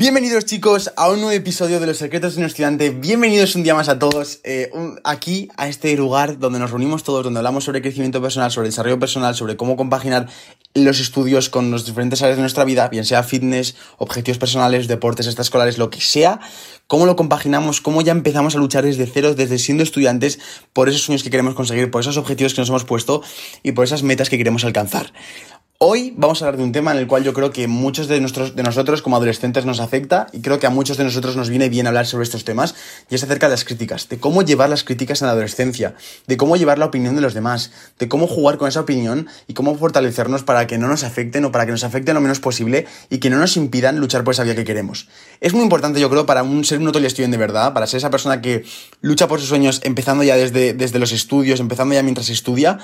Bienvenidos chicos a un nuevo episodio de Los Secretos de un Estudiante. Bienvenidos un día más a todos eh, aquí a este lugar donde nos reunimos todos, donde hablamos sobre crecimiento personal, sobre desarrollo personal, sobre cómo compaginar los estudios con los diferentes áreas de nuestra vida, bien sea fitness, objetivos personales, deportes extraescolares, lo que sea, cómo lo compaginamos, cómo ya empezamos a luchar desde cero, desde siendo estudiantes, por esos sueños que queremos conseguir, por esos objetivos que nos hemos puesto y por esas metas que queremos alcanzar. Hoy vamos a hablar de un tema en el cual yo creo que muchos de, nuestros, de nosotros como adolescentes nos afecta y creo que a muchos de nosotros nos viene bien hablar sobre estos temas y es acerca de las críticas, de cómo llevar las críticas en la adolescencia, de cómo llevar la opinión de los demás, de cómo jugar con esa opinión y cómo fortalecernos para que no nos afecten o para que nos afecten lo menos posible y que no nos impidan luchar por esa vía que queremos. Es muy importante yo creo para un, ser un estudiante de verdad, para ser esa persona que lucha por sus sueños empezando ya desde, desde los estudios, empezando ya mientras estudia,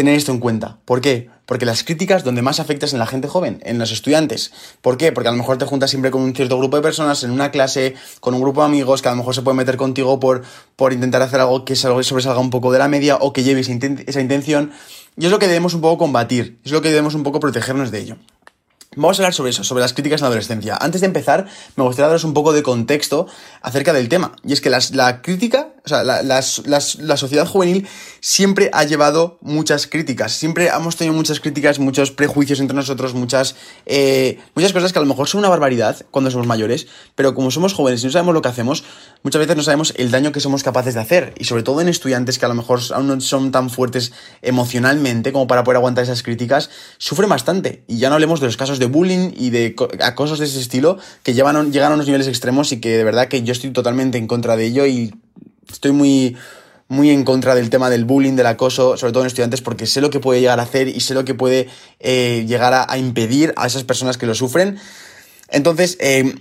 tener esto en cuenta. ¿Por qué? Porque las críticas donde más afectas en la gente joven, en los estudiantes. ¿Por qué? Porque a lo mejor te juntas siempre con un cierto grupo de personas en una clase, con un grupo de amigos que a lo mejor se puede meter contigo por, por intentar hacer algo que sobresalga un poco de la media o que lleve esa intención. Y es lo que debemos un poco combatir, es lo que debemos un poco protegernos de ello. Vamos a hablar sobre eso, sobre las críticas en la adolescencia. Antes de empezar, me gustaría daros un poco de contexto acerca del tema. Y es que la crítica, o sea, la, sociedad juvenil siempre ha llevado muchas críticas. Siempre hemos tenido muchas críticas, muchos prejuicios entre nosotros, muchas, eh, muchas cosas que a lo mejor son una barbaridad cuando somos mayores, pero como somos jóvenes y no sabemos lo que hacemos, muchas veces no sabemos el daño que somos capaces de hacer. Y sobre todo en estudiantes que a lo mejor aún no son tan fuertes emocionalmente como para poder aguantar esas críticas, sufren bastante. Y ya no hablemos de los casos de bullying y de acosos de ese estilo que llevan, llegan a unos niveles extremos y que de verdad que yo estoy totalmente en contra de ello y estoy muy, muy en contra del tema del bullying, del acoso, sobre todo en estudiantes, porque sé lo que puede llegar a hacer y sé lo que puede eh, llegar a, impedir a esas personas que lo sufren. Entonces, eh,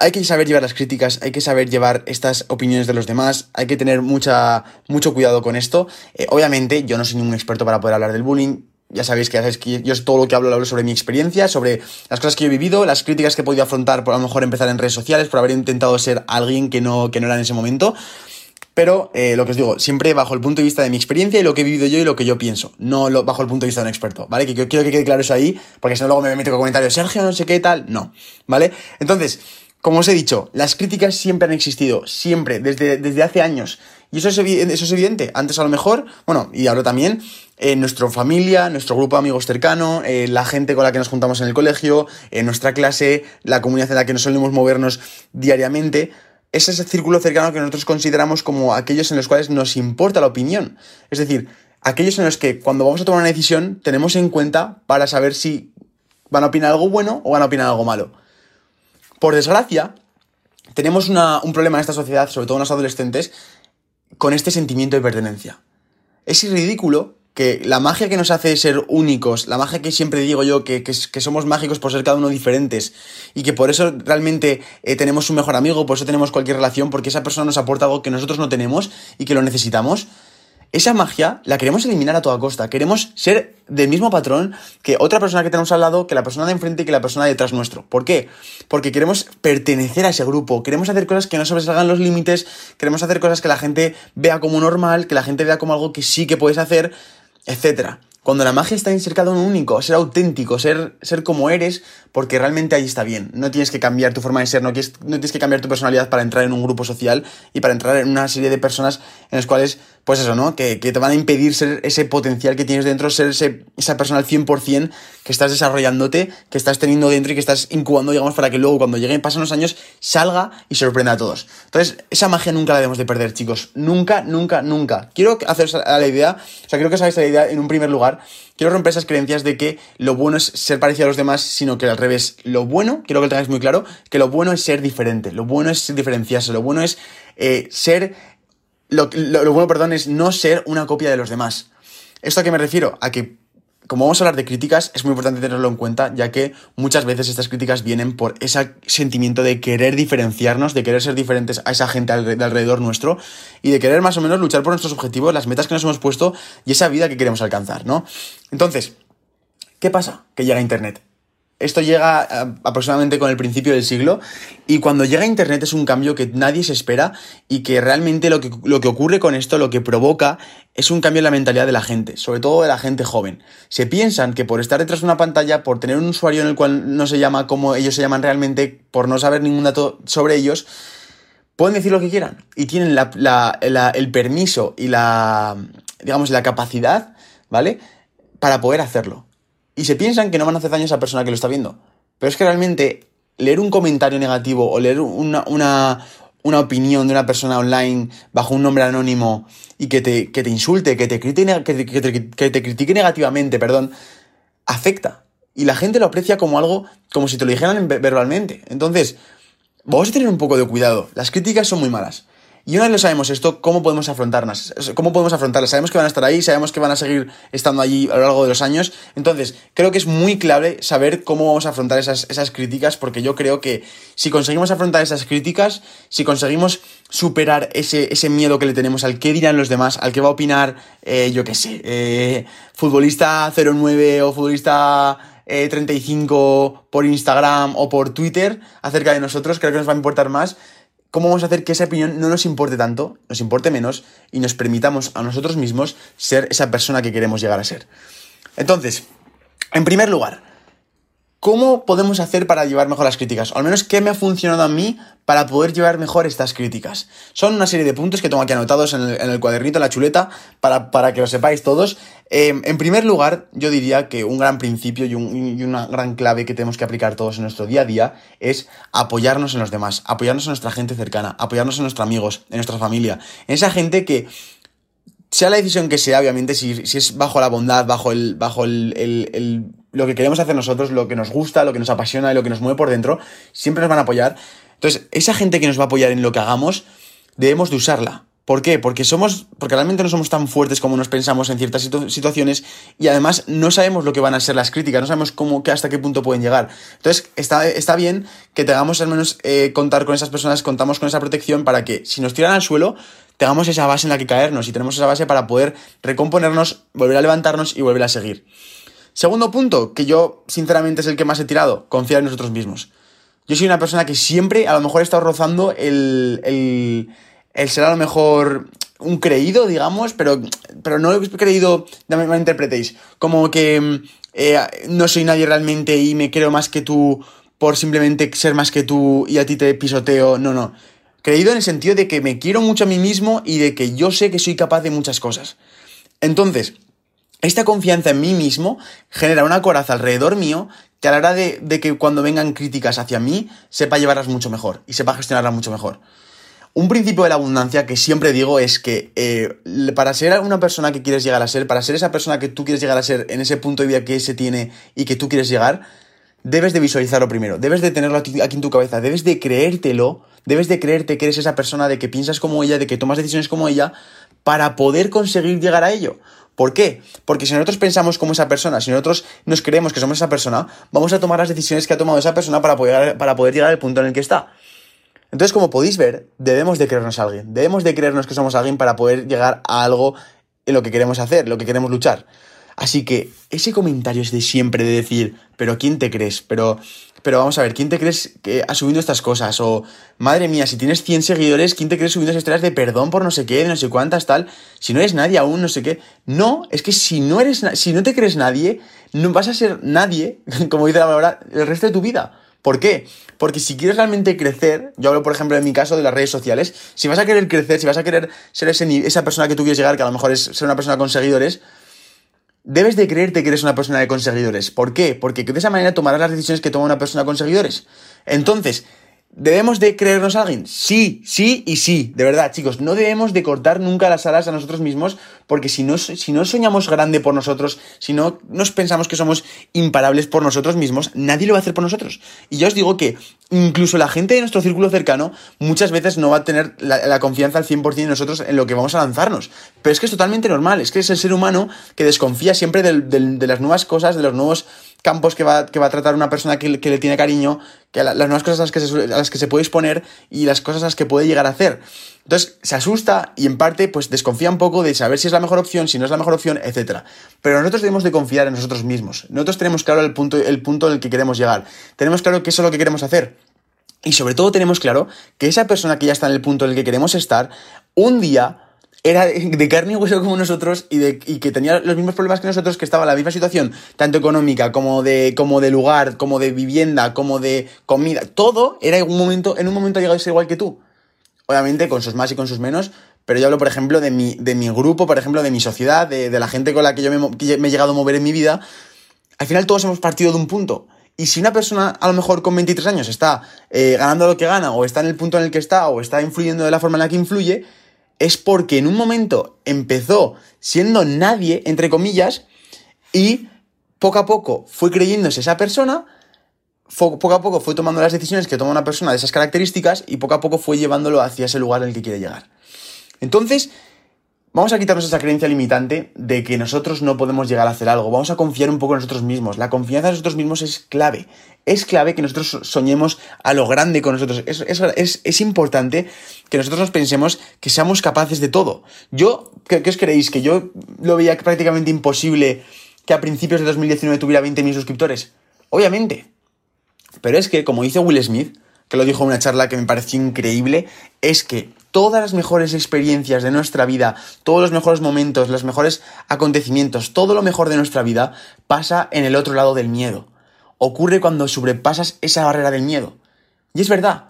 hay que saber llevar las críticas, hay que saber llevar estas opiniones de los demás, hay que tener mucha, mucho cuidado con esto. Eh, obviamente, yo no soy ningún experto para poder hablar del bullying, ya sabéis que, que yo todo lo que hablo lo hablo sobre mi experiencia, sobre las cosas que yo he vivido, las críticas que he podido afrontar por a lo mejor empezar en redes sociales, por haber intentado ser alguien que no, que no era en ese momento. Pero eh, lo que os digo, siempre bajo el punto de vista de mi experiencia y lo que he vivido yo y lo que yo pienso, no bajo el punto de vista de un experto, ¿vale? Que yo quiero que quede claro eso ahí, porque si no luego me meto con comentarios, Sergio, no sé qué tal, no, ¿vale? Entonces, como os he dicho, las críticas siempre han existido, siempre, desde, desde hace años. Y eso es, eso es evidente. Antes a lo mejor, bueno, y ahora también, en nuestra familia, nuestro grupo de amigos cercano, eh, la gente con la que nos juntamos en el colegio, en nuestra clase, la comunidad en la que nos solemos movernos diariamente, es ese círculo cercano que nosotros consideramos como aquellos en los cuales nos importa la opinión. Es decir, aquellos en los que cuando vamos a tomar una decisión tenemos en cuenta para saber si van a opinar algo bueno o van a opinar algo malo. Por desgracia, tenemos un problema en esta sociedad, sobre todo en los adolescentes, con este sentimiento de pertenencia. Es ridículo que la magia que nos hace ser únicos, la magia que siempre digo yo, que, somos mágicos por ser cada uno diferentes y que por eso realmente eh, tenemos un mejor amigo, por eso tenemos cualquier relación, porque esa persona nos aporta algo que nosotros no tenemos y que lo necesitamos, esa magia la queremos eliminar a toda costa. Queremos ser del mismo patrón que otra persona que tenemos al lado, que la persona de enfrente y que la persona detrás nuestro. ¿Por qué? Porque queremos pertenecer a ese grupo, queremos hacer cosas que no sobresalgan los límites, queremos hacer cosas que la gente vea como normal, que la gente vea como algo que sí que puedes hacer, etc. Cuando la magia está en ser cada único, ser auténtico, ser, ser como eres, porque realmente ahí está bien. No tienes que cambiar tu forma de ser, no, no tienes que cambiar tu personalidad para entrar en un grupo social y para entrar en una serie de personas en las cuales pues eso, ¿no? Que, te van a impedir ser ese potencial que tienes dentro, ser esa persona al 100% que estás desarrollándote, que estás teniendo dentro y que estás incubando, digamos, para que luego cuando lleguen, pasen los años, salga y sorprenda a todos. Entonces, esa magia nunca la debemos de perder, chicos. Nunca, nunca, nunca. Quiero hacer la idea, o sea, quiero que os hagáis la idea en un primer lugar. Quiero romper esas creencias de que lo bueno es ser parecido a los demás, sino que al revés. Lo bueno, quiero que lo tengáis muy claro, que lo bueno es ser diferente, lo bueno es diferenciarse, lo bueno es eh, ser lo, bueno, perdón, es no ser una copia de los demás. ¿Esto a qué me refiero? A que como vamos a hablar de críticas, es muy importante tenerlo en cuenta, ya que muchas veces estas críticas vienen por ese sentimiento de querer diferenciarnos, de querer ser diferentes a esa gente de alrededor nuestro y de querer más o menos luchar por nuestros objetivos, las metas que nos hemos puesto y esa vida que queremos alcanzar, ¿no? Entonces, ¿qué pasa? Que llega Internet. Esto llega eh, aproximadamente con el principio del siglo y cuando llega Internet es un cambio que nadie se espera y que realmente lo que, lo que ocurre con esto, lo que provoca, es un cambio en la mentalidad de la gente, sobre todo de la gente joven. Se piensan que por estar detrás de una pantalla, por tener un usuario en el cual no se llama como ellos se llaman realmente, por no saber ningún dato sobre ellos, pueden decir lo que quieran y tienen el permiso y la, digamos, la capacidad, ¿vale? Para poder hacerlo y se piensan que no van a hacer daño a esa persona que lo está viendo. Pero es que realmente leer un comentario negativo o leer una, opinión de una persona online bajo un nombre anónimo y que te, te insulte, que te, critique, que, te, critique negativamente, perdón, afecta. Y la gente lo aprecia como algo, como si te lo dijeran verbalmente. Entonces, vamos a tener un poco de cuidado. Las críticas son muy malas. Y una vez lo sabemos esto, ¿cómo podemos afrontarlas? ¿Cómo podemos afrontarlas? Sabemos que van a estar ahí, sabemos que van a seguir estando allí a lo largo de los años. Entonces, creo que es muy clave saber cómo vamos a afrontar esas, esas críticas, porque yo creo que si conseguimos afrontar esas críticas, si conseguimos superar ese, ese miedo que le tenemos al qué dirán los demás, al qué va a opinar, eh, yo qué sé, eh, futbolista 09 o futbolista 35 eh, por Instagram o por Twitter acerca de nosotros, creo que nos va a importar más ¿Cómo vamos a hacer que esa opinión no nos importe tanto, nos importe menos y nos permitamos a nosotros mismos ser esa persona que queremos llegar a ser? Entonces, en primer lugar, ¿Cómo podemos hacer para llevar mejor las críticas? O al menos, ¿qué me ha funcionado a mí para poder llevar mejor estas críticas? Son una serie de puntos que tengo aquí anotados en el, cuadernito, en la chuleta, para, que lo sepáis todos. Eh, en primer lugar, yo diría que un gran principio y, una gran clave que tenemos que aplicar todos en nuestro día a día es apoyarnos en los demás, apoyarnos en nuestra gente cercana, apoyarnos en nuestros amigos, en nuestra familia, en esa gente que sea la decisión que sea, obviamente, si, es bajo la bondad, bajo el, bajo el, lo que queremos hacer nosotros, lo que nos gusta, lo que nos apasiona y lo que nos mueve por dentro, siempre nos van a apoyar. Entonces, esa gente que nos va a apoyar en lo que hagamos, debemos de usarla. ¿Por qué? Porque somos, porque realmente no somos tan fuertes como nos pensamos en ciertas situaciones y además no sabemos lo que van a ser las críticas, no sabemos cómo, hasta qué punto pueden llegar. Entonces, está, está bien que tengamos al menos eh, contar con esas personas, contamos con esa protección para que si nos tiran al suelo, tengamos esa base en la que caernos y tenemos esa base para poder recomponernos, volver a levantarnos y volver a seguir. Segundo punto, que yo sinceramente es el que más he tirado, confiar en nosotros mismos. Yo soy una persona que siempre a lo mejor he estado rozando el, el el ser a lo mejor un creído, digamos, pero, pero no he creído, no me interpretéis, como que eh, no soy nadie realmente y me creo más que tú por simplemente ser más que tú y a ti te pisoteo, no, no. Creído en el sentido de que me quiero mucho a mí mismo y de que yo sé que soy capaz de muchas cosas. Entonces, esta confianza en mí mismo genera una coraza alrededor mío que a la hora de, de que cuando vengan críticas hacia mí, sepa llevarlas mucho mejor y sepa gestionarlas mucho mejor. Un principio de la abundancia que siempre digo es que eh, para ser una persona que quieres llegar a ser, para ser esa persona que tú quieres llegar a ser en ese punto de vida que se tiene y que tú quieres llegar, debes de visualizarlo primero, debes de tenerlo aquí en tu cabeza, debes de creértelo, debes de creerte que eres esa persona, de que piensas como ella, de que tomas decisiones como ella, para poder conseguir llegar a ello. ¿Por qué? Porque si nosotros pensamos como esa persona, si nosotros nos creemos que somos esa persona, vamos a tomar las decisiones que ha tomado esa persona para poder, para poder llegar al punto en el que está. Entonces, como podéis ver, debemos de creernos a alguien, debemos de creernos que somos alguien para poder llegar a algo en lo que queremos hacer, lo que queremos luchar. Así que ese comentario es de siempre de decir, pero ¿quién te crees? Pero, pero vamos a ver, ¿quién te crees que ha subido estas cosas? O, madre mía, si tienes 100 seguidores, ¿quién te crees subiendo esas estrellas de perdón por no sé qué, de no sé cuántas, tal? Si no eres nadie aún, no sé qué. No, es que si no eres, si no te crees nadie, no vas a ser nadie, como dice la palabra, el resto de tu vida. ¿Por qué? Porque si quieres realmente crecer, yo hablo por ejemplo en mi caso de las redes sociales, si vas a querer crecer, si vas a querer ser esa persona que tú quieres llegar, que a lo mejor es ser una persona con seguidores, debes de creerte que eres una persona de conseguidores. ¿Por qué? Porque de esa manera tomarás las decisiones que toma una persona con seguidores. Entonces, ¿Debemos de creernos a alguien? Sí, sí y sí, de verdad, chicos. No debemos de cortar nunca las alas a nosotros mismos, porque si no, si no soñamos grande por nosotros, si no nos pensamos que somos imparables por nosotros mismos, nadie lo va a hacer por nosotros. Y yo os digo que incluso la gente de nuestro círculo cercano muchas veces no va a tener la, confianza al 100% de nosotros en lo que vamos a lanzarnos. Pero es que es totalmente normal, es que es el ser humano que desconfía siempre de las nuevas cosas, de los nuevos campos que va, que va a tratar una persona que, le tiene cariño, que las nuevas cosas a las que, se, las que se puede exponer y las cosas a las que puede llegar a hacer. Entonces se asusta y en parte pues desconfía un poco de saber si es la mejor opción, si no es la mejor opción, etc. Pero nosotros debemos de confiar en nosotros mismos. Nosotros tenemos claro el punto, el punto en el que queremos llegar. Tenemos claro que eso es lo que queremos hacer. Y sobre todo tenemos claro que esa persona que ya está en el punto en el que queremos estar, un día era de carne y hueso como nosotros y, de, que tenía los mismos problemas que nosotros, que estaba en la misma situación, tanto económica como de, como de lugar, como de vivienda, como de comida, todo era en un momento, en un momento ha llegado a ser igual que tú. Obviamente con sus más y con sus menos, pero yo hablo, por ejemplo, de mi, de mi grupo, por ejemplo, de mi sociedad, de, la gente con la que yo me, he llegado a mover en mi vida. Al final todos hemos partido de un punto. Y si una persona a lo mejor con 23 años está eh, ganando lo que gana, o está en el punto en el que está, o está influyendo de la forma en la que influye, es porque en un momento empezó siendo nadie, entre comillas, y poco a poco fue creyéndose esa persona, poco a poco fue tomando las decisiones que toma una persona de esas características y poco a poco fue llevándolo hacia ese lugar en el que quiere llegar. Entonces, Vamos a quitarnos esa creencia limitante de que nosotros no podemos llegar a hacer algo. Vamos a confiar un poco en nosotros mismos. La confianza en nosotros mismos es clave. Es clave que nosotros soñemos a lo grande con nosotros. Es, importante que nosotros nos pensemos que seamos capaces de todo. Yo, ¿qué, os creéis? ¿Que yo lo veía prácticamente imposible que a principios de 2019 tuviera 20.000 suscriptores? Obviamente. Pero es que, como dice Will Smith, que lo dijo en una charla que me pareció increíble, es que todas las mejores experiencias de nuestra vida, todos los mejores momentos, los mejores acontecimientos, todo lo mejor de nuestra vida pasa en el otro lado del miedo. Ocurre cuando sobrepasas esa barrera del miedo. Y es verdad,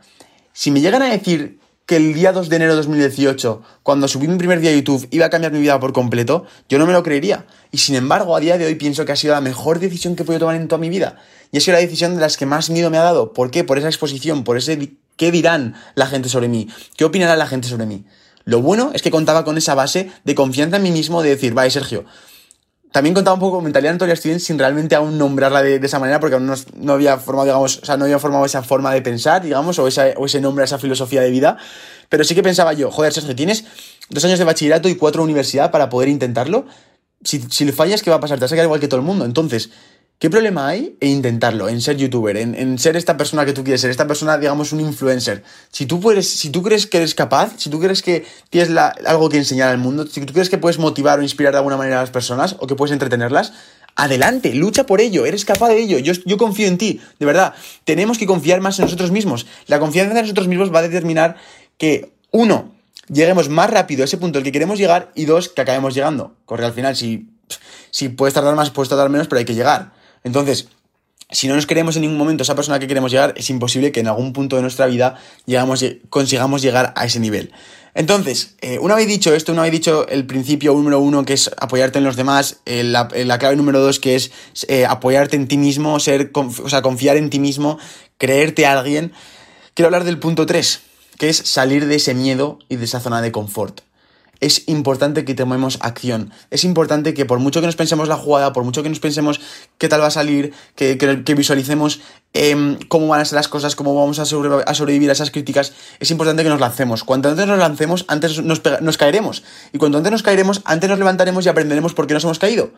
si me llegan a decir que el día 2 de enero de 2018, cuando subí mi primer día a YouTube, iba a cambiar mi vida por completo, yo no me lo creería. Y sin embargo, a día de hoy pienso que ha sido la mejor decisión que he podido tomar en toda mi vida. Y ha sido la decisión de las que más miedo me ha dado. ¿Por qué? Por esa exposición, por ese ¿Qué dirán la gente sobre mí? ¿Qué opinará la gente sobre mí? Lo bueno es que contaba con esa base de confianza en mí mismo de decir, vaya Sergio, también contaba un poco con mentalidad Antonia Steven sin realmente aún nombrarla de, esa manera porque aún no, había formado, digamos, o sea, no había formado esa forma de pensar, digamos, o, ese nombre, esa filosofía de vida. Pero sí que pensaba yo, joder, Sergio, tienes dos años de bachillerato y cuatro de universidad para poder intentarlo. Si, si le fallas, ¿qué va a pasar? Te vas a quedar igual que todo el mundo. Entonces, ¿Qué problema hay en intentarlo, en ser youtuber, en, ser esta persona que tú quieres ser, esta persona, digamos, un influencer? Si tú, puedes, si tú crees que eres capaz, si tú crees que tienes algo que enseñar al mundo, si tú crees que puedes motivar o inspirar de alguna manera a las personas o que puedes entretenerlas, adelante, lucha por ello, eres capaz de ello, yo, yo confío en ti, de verdad. Tenemos que confiar más en nosotros mismos. La confianza en nosotros mismos va a determinar que, uno, lleguemos más rápido a ese punto al que queremos llegar y dos, que acabemos llegando. Corre al final, si, si puedes tardar más, puedes tardar menos, pero hay que llegar. Entonces, si no nos queremos en ningún momento esa persona que queremos llegar, es imposible que en algún punto de nuestra vida consigamos llegar a ese nivel. Entonces, eh, una vez dicho esto, una vez dicho el principio número uno, que es apoyarte en los demás, eh, la, clave número dos, que es eh, apoyarte en ti mismo, ser, o sea, confiar en ti mismo, creerte a alguien, quiero hablar del punto tres, que es salir de ese miedo y de esa zona de confort es importante que tomemos acción. Es importante que por mucho que nos pensemos la jugada, por mucho que nos pensemos qué tal va a salir, que, visualicemos em, cómo van a ser las cosas, cómo vamos a, sobrevivir a esas críticas, es importante que nos lancemos. Cuanto antes nos lancemos, antes nos caeremos. Y cuanto antes nos caeremos, antes nos levantaremos y aprenderemos por qué nos hemos caído.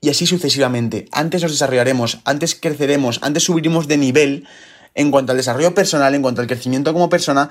Y así sucesivamente. Antes nos desarrollaremos, antes creceremos, antes subiremos de nivel en cuanto al desarrollo personal, en cuanto al crecimiento como persona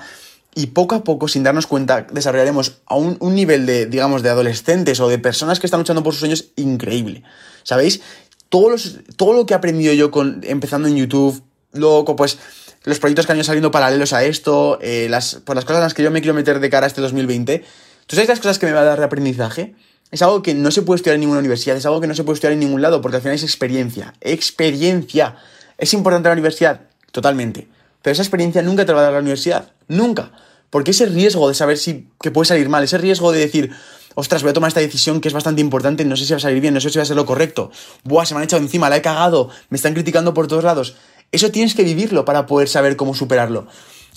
y poco a poco, sin darnos cuenta, desarrollaremos a un, nivel de, digamos, de adolescentes o de personas que están luchando por sus sueños increíble. ¿Sabéis? Todo, los, todo lo que he aprendido yo con, empezando en YouTube, luego, pues, los proyectos que han ido saliendo paralelos a esto, eh, las, por las cosas en las que yo me quiero meter de cara a este 2020, ¿tú sabes las cosas que me va a dar de aprendizaje? Es algo que no se puede estudiar en ninguna universidad, es algo que no se puede estudiar en ningún lado, porque al final es experiencia. Experiencia. ¿Es importante la universidad? Totalmente. Pero esa experiencia nunca te va a dar la universidad. Nunca. Porque ese riesgo de saber si que puede salir mal, ese riesgo de decir, ostras, voy a tomar esta decisión que es bastante importante, no sé si va a salir bien, no sé si va a ser lo correcto, buah, se me han echado encima, la he cagado, me están criticando por todos lados. Eso tienes que vivirlo para poder saber cómo superarlo.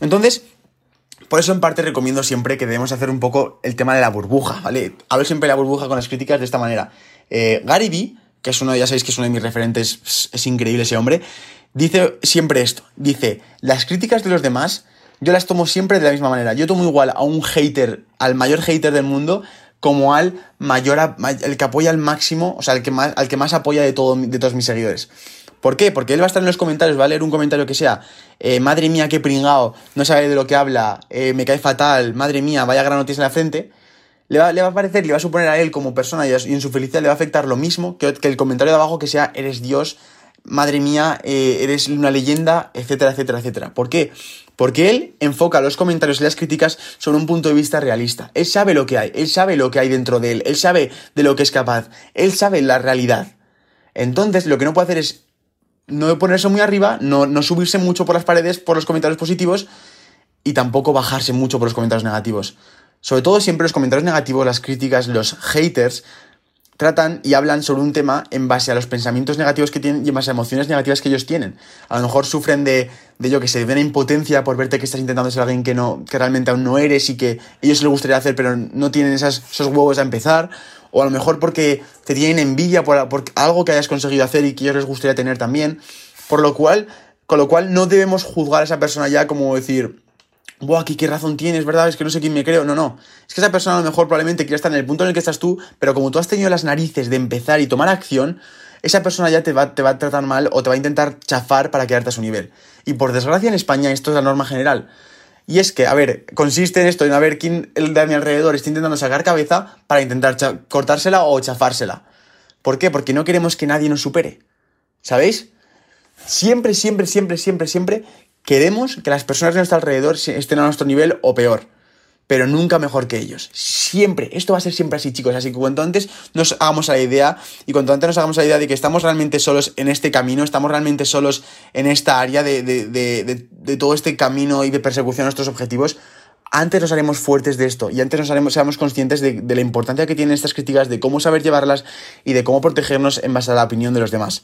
Entonces, por eso en parte recomiendo siempre que debemos hacer un poco el tema de la burbuja, ¿vale? Hablo siempre de la burbuja con las críticas de esta manera. Eh, Gary Vee, que es uno, ya sabéis que es uno de mis referentes, es increíble ese hombre, dice siempre esto, dice, las críticas de los demás yo las tomo siempre de la misma manera. Yo tomo igual a un hater, al mayor hater del mundo, como al mayor, el que apoya al máximo, o sea, el que más, al que más apoya de, de todos mis seguidores. ¿Por qué? Porque él va a estar en los comentarios, va a leer un comentario que sea, eh, madre mía, qué pringao, no sabe de lo que habla, eh, me cae fatal, madre mía, vaya gran noticia en la frente. Le va, a parecer, le va a suponer a él como persona y, en su felicidad le va a afectar lo mismo que el comentario de abajo que sea, eres Dios, madre mía, eh, eres una leyenda, etcétera, etcétera, etcétera. ¿Por qué? Porque él enfoca los comentarios y las críticas sobre un punto de vista realista. Él sabe lo que hay, él sabe lo que hay dentro de él, él sabe de lo que es capaz, él sabe la realidad. Entonces, lo que no puede hacer es no ponerse muy arriba, no, no subirse mucho por las paredes por los comentarios positivos y tampoco bajarse mucho por los comentarios negativos. Sobre todo siempre los comentarios negativos, las críticas, los haters, tratan y hablan sobre un tema en base a los pensamientos negativos que tienen y en base a emociones negativas que ellos tienen. A lo mejor sufren de, de yo que sé, de una impotencia por verte que estás intentando ser alguien que, no, que realmente aún no eres y que ellos les gustaría hacer pero no tienen esos huevos a empezar. O a lo mejor porque te tienen envidia por, por algo que hayas conseguido hacer y que ellos les gustaría tener también. Por lo cual, con lo cual no debemos juzgar a esa persona ya como decir, Buah, aquí qué razón tienes, ¿verdad? Es que no sé quién me creo. No, no. Es que esa persona a lo mejor probablemente quiere estar en el punto en el que estás tú, pero como tú has tenido las narices de empezar y tomar acción, esa persona ya te va, te va a tratar mal o te va a intentar chafar para quedarte a su nivel. Y por desgracia en España esto es la norma general. Y es que, a ver, consiste en esto, en a ver quién de mi alrededor está intentando sacar cabeza para intentar cortársela o chafársela. ¿Por qué? Porque no queremos que nadie nos supere. ¿Sabéis? Siempre, siempre, siempre, siempre, siempre Queremos que las personas de nuestro alrededor estén a nuestro nivel o peor, pero nunca mejor que ellos. Siempre, esto va a ser siempre así, chicos. Así que cuanto antes nos hagamos la idea y cuanto antes nos hagamos la idea de que estamos realmente solos en este camino, estamos realmente solos en esta área de, todo este camino y de persecución a nuestros objetivos, antes nos haremos fuertes de esto y antes nos haremos, seamos conscientes de, de, la importancia que tienen estas críticas, de cómo saber llevarlas y de cómo protegernos en base a la opinión de los demás.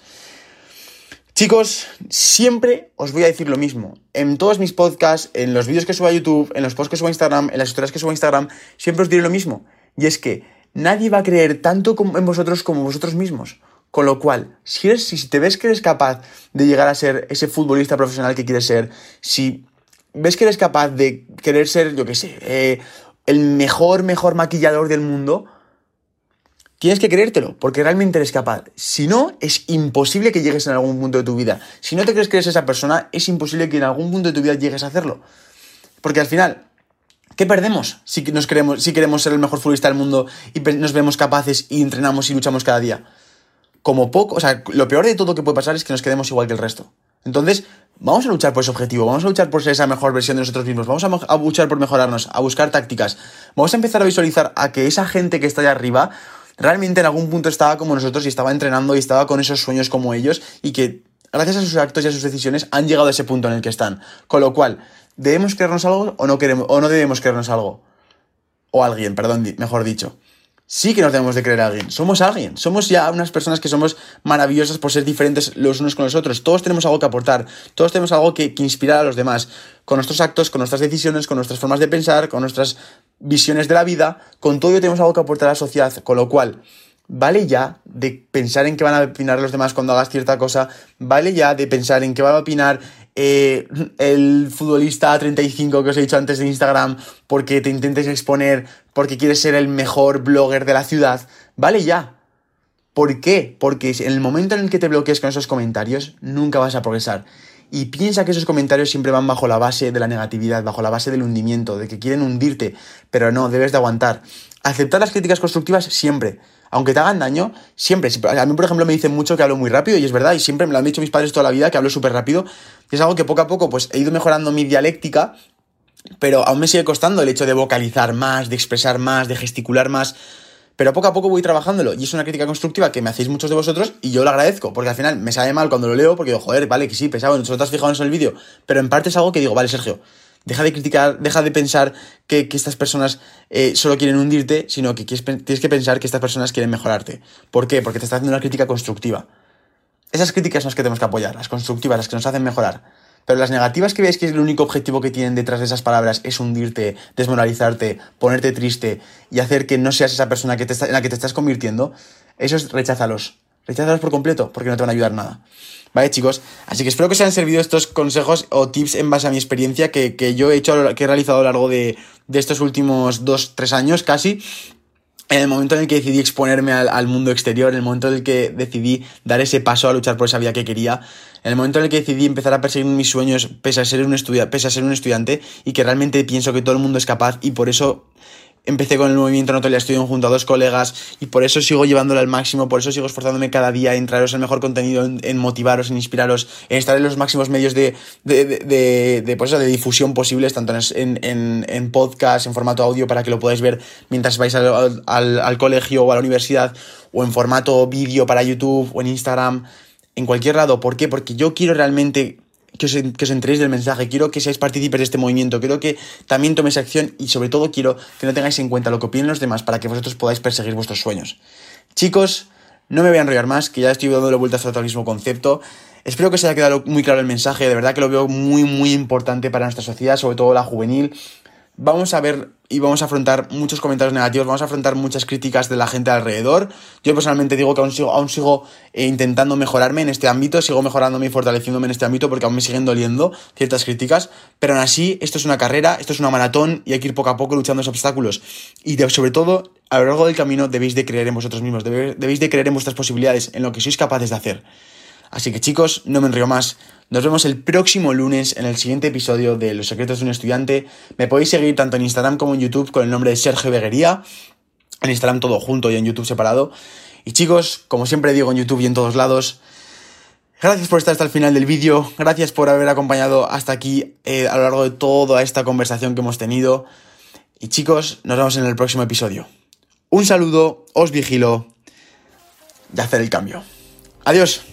Chicos, siempre os voy a decir lo mismo. En todos mis podcasts, en los vídeos que subo a YouTube, en los posts que subo a Instagram, en las historias que subo a Instagram, siempre os diré lo mismo. Y es que nadie va a creer tanto en vosotros como vosotros mismos. Con lo cual, si, eres, si te ves que eres capaz de llegar a ser ese futbolista profesional que quieres ser, si ves que eres capaz de querer ser, yo qué sé, eh, el mejor, mejor maquillador del mundo, Tienes que creértelo, porque realmente eres capaz. Si no, es imposible que llegues en algún punto de tu vida. Si no te crees que eres esa persona, es imposible que en algún punto de tu vida llegues a hacerlo. Porque al final, ¿qué perdemos si, nos queremos, si queremos ser el mejor futbolista del mundo y nos vemos capaces y entrenamos y luchamos cada día? Como poco, o sea, lo peor de todo que puede pasar es que nos quedemos igual que el resto. Entonces, vamos a luchar por ese objetivo, vamos a luchar por ser esa mejor versión de nosotros mismos, vamos a, a luchar por mejorarnos, a buscar tácticas, vamos a empezar a visualizar a que esa gente que está allá arriba realmente en algún punto estaba como nosotros y estaba entrenando y estaba con esos sueños como ellos y que gracias a sus actos y a sus decisiones han llegado a ese punto en el que están. Con lo cual, ¿debemos creernos algo o no, queremos, o no debemos creernos algo? O alguien, perdón, mejor dicho. Sí que nos debemos de creer a alguien. Somos alguien. Somos ya unas personas que somos maravillosas por ser diferentes los unos con los otros. Todos tenemos algo que aportar. Todos tenemos algo que, que inspirar a los demás. Con nuestros actos, con nuestras decisiones, con nuestras formas de pensar, con nuestras visiones de la vida, con todo ello tenemos algo que aportar a la sociedad, con lo cual vale ya de pensar en qué van a opinar los demás cuando hagas cierta cosa, vale ya de pensar en qué va a opinar eh, el futbolista 35 que os he dicho antes de Instagram porque te intentes exponer, porque quieres ser el mejor blogger de la ciudad, vale ya. ¿Por qué? Porque en el momento en el que te bloquees con esos comentarios, nunca vas a progresar. Y piensa que esos comentarios siempre van bajo la base de la negatividad, bajo la base del hundimiento, de que quieren hundirte, pero no, debes de aguantar. Aceptar las críticas constructivas siempre, aunque te hagan daño, siempre. A mí, por ejemplo, me dicen mucho que hablo muy rápido y es verdad, y siempre me lo han dicho mis padres toda la vida, que hablo súper rápido. Y es algo que poco a poco pues he ido mejorando mi dialéctica, pero aún me sigue costando el hecho de vocalizar más, de expresar más, de gesticular más. Pero poco a poco voy trabajándolo y es una crítica constructiva que me hacéis muchos de vosotros y yo lo agradezco, porque al final me sabe mal cuando lo leo porque digo, joder, vale, que sí, pesado, no te has fijado en eso en el vídeo, pero en parte es algo que digo, vale, Sergio, deja de criticar, deja de pensar que, estas personas eh, solo quieren hundirte, sino que tienes que pensar que estas personas quieren mejorarte. ¿Por qué? Porque te estás haciendo una crítica constructiva. Esas críticas son las que tenemos que apoyar, las constructivas, las que nos hacen mejorar. Pero las negativas que veis que es el único objetivo que tienen detrás de esas palabras es hundirte, desmoralizarte, ponerte triste y hacer que no seas esa persona que te en la que te estás convirtiendo, esos recházalos. Recházalos por completo porque no te van a ayudar nada. ¿Vale, chicos? Así que espero que os hayan servido estos consejos o tips en base a mi experiencia que, yo he hecho, que he realizado a lo largo de, de estos últimos dos, tres años casi en el momento en el que decidí exponerme al, mundo exterior, en el momento en el que decidí dar ese paso a luchar por esa vida que quería, en el momento en el que decidí empezar a perseguir mis sueños pese a ser un, pese a ser un estudiante y que realmente pienso que todo el mundo es capaz y por eso empecé con el movimiento Notolia Estudio junto a dos colegas y por eso sigo llevándolo al máximo, por eso sigo esforzándome cada día en traeros el mejor contenido, en, motivaros, en inspiraros, en estar en los máximos medios de, de, de, de, pues difusión posibles, tanto en, en, en, podcast, en formato audio, para que lo podáis ver mientras vais al, al colegio o a la universidad, o en formato vídeo para YouTube o en Instagram, en cualquier lado. ¿Por qué? Porque yo quiero realmente que os, que os enteréis del mensaje, quiero que seáis partícipes de este movimiento, quiero que también toméis acción y sobre todo quiero que no tengáis en cuenta lo que opinen los demás para que vosotros podáis perseguir vuestros sueños. Chicos, no me voy a enrollar más, que ya estoy dándole vueltas al mismo concepto. Espero que os haya quedado muy claro el mensaje, de verdad que lo veo muy muy importante para nuestra sociedad, sobre todo la juvenil vamos a ver y vamos a afrontar muchos comentarios negativos, vamos a afrontar muchas críticas de la gente alrededor. Yo personalmente digo que aún sigo, aún sigo eh, intentando mejorarme en este ámbito, sigo mejorándome y fortaleciéndome en este ámbito porque aún me siguen doliendo ciertas críticas, pero aún así esto es una carrera, esto es una maratón y hay que ir poco a poco luchando esos obstáculos. Y sobre todo, a lo largo del camino debéis de creer en vosotros mismos, debéis de creer en vuestras posibilidades, en lo que sois capaces de hacer. Así que chicos, no me enrío más. Nos vemos el próximo lunes en el siguiente episodio de Los secretos de un estudiante. Me podéis seguir tanto en Instagram como en YouTube con el nombre de Sergio Beguería. En Instagram todo junto y en YouTube separado. Y chicos, como siempre digo en YouTube y en todos lados, gracias por estar hasta el final del vídeo. Gracias por haber acompañado hasta aquí eh, a lo largo de toda esta conversación que hemos tenido. Y chicos, nos vemos en el próximo episodio. Un saludo, os vigilo de hacer el cambio. Adiós.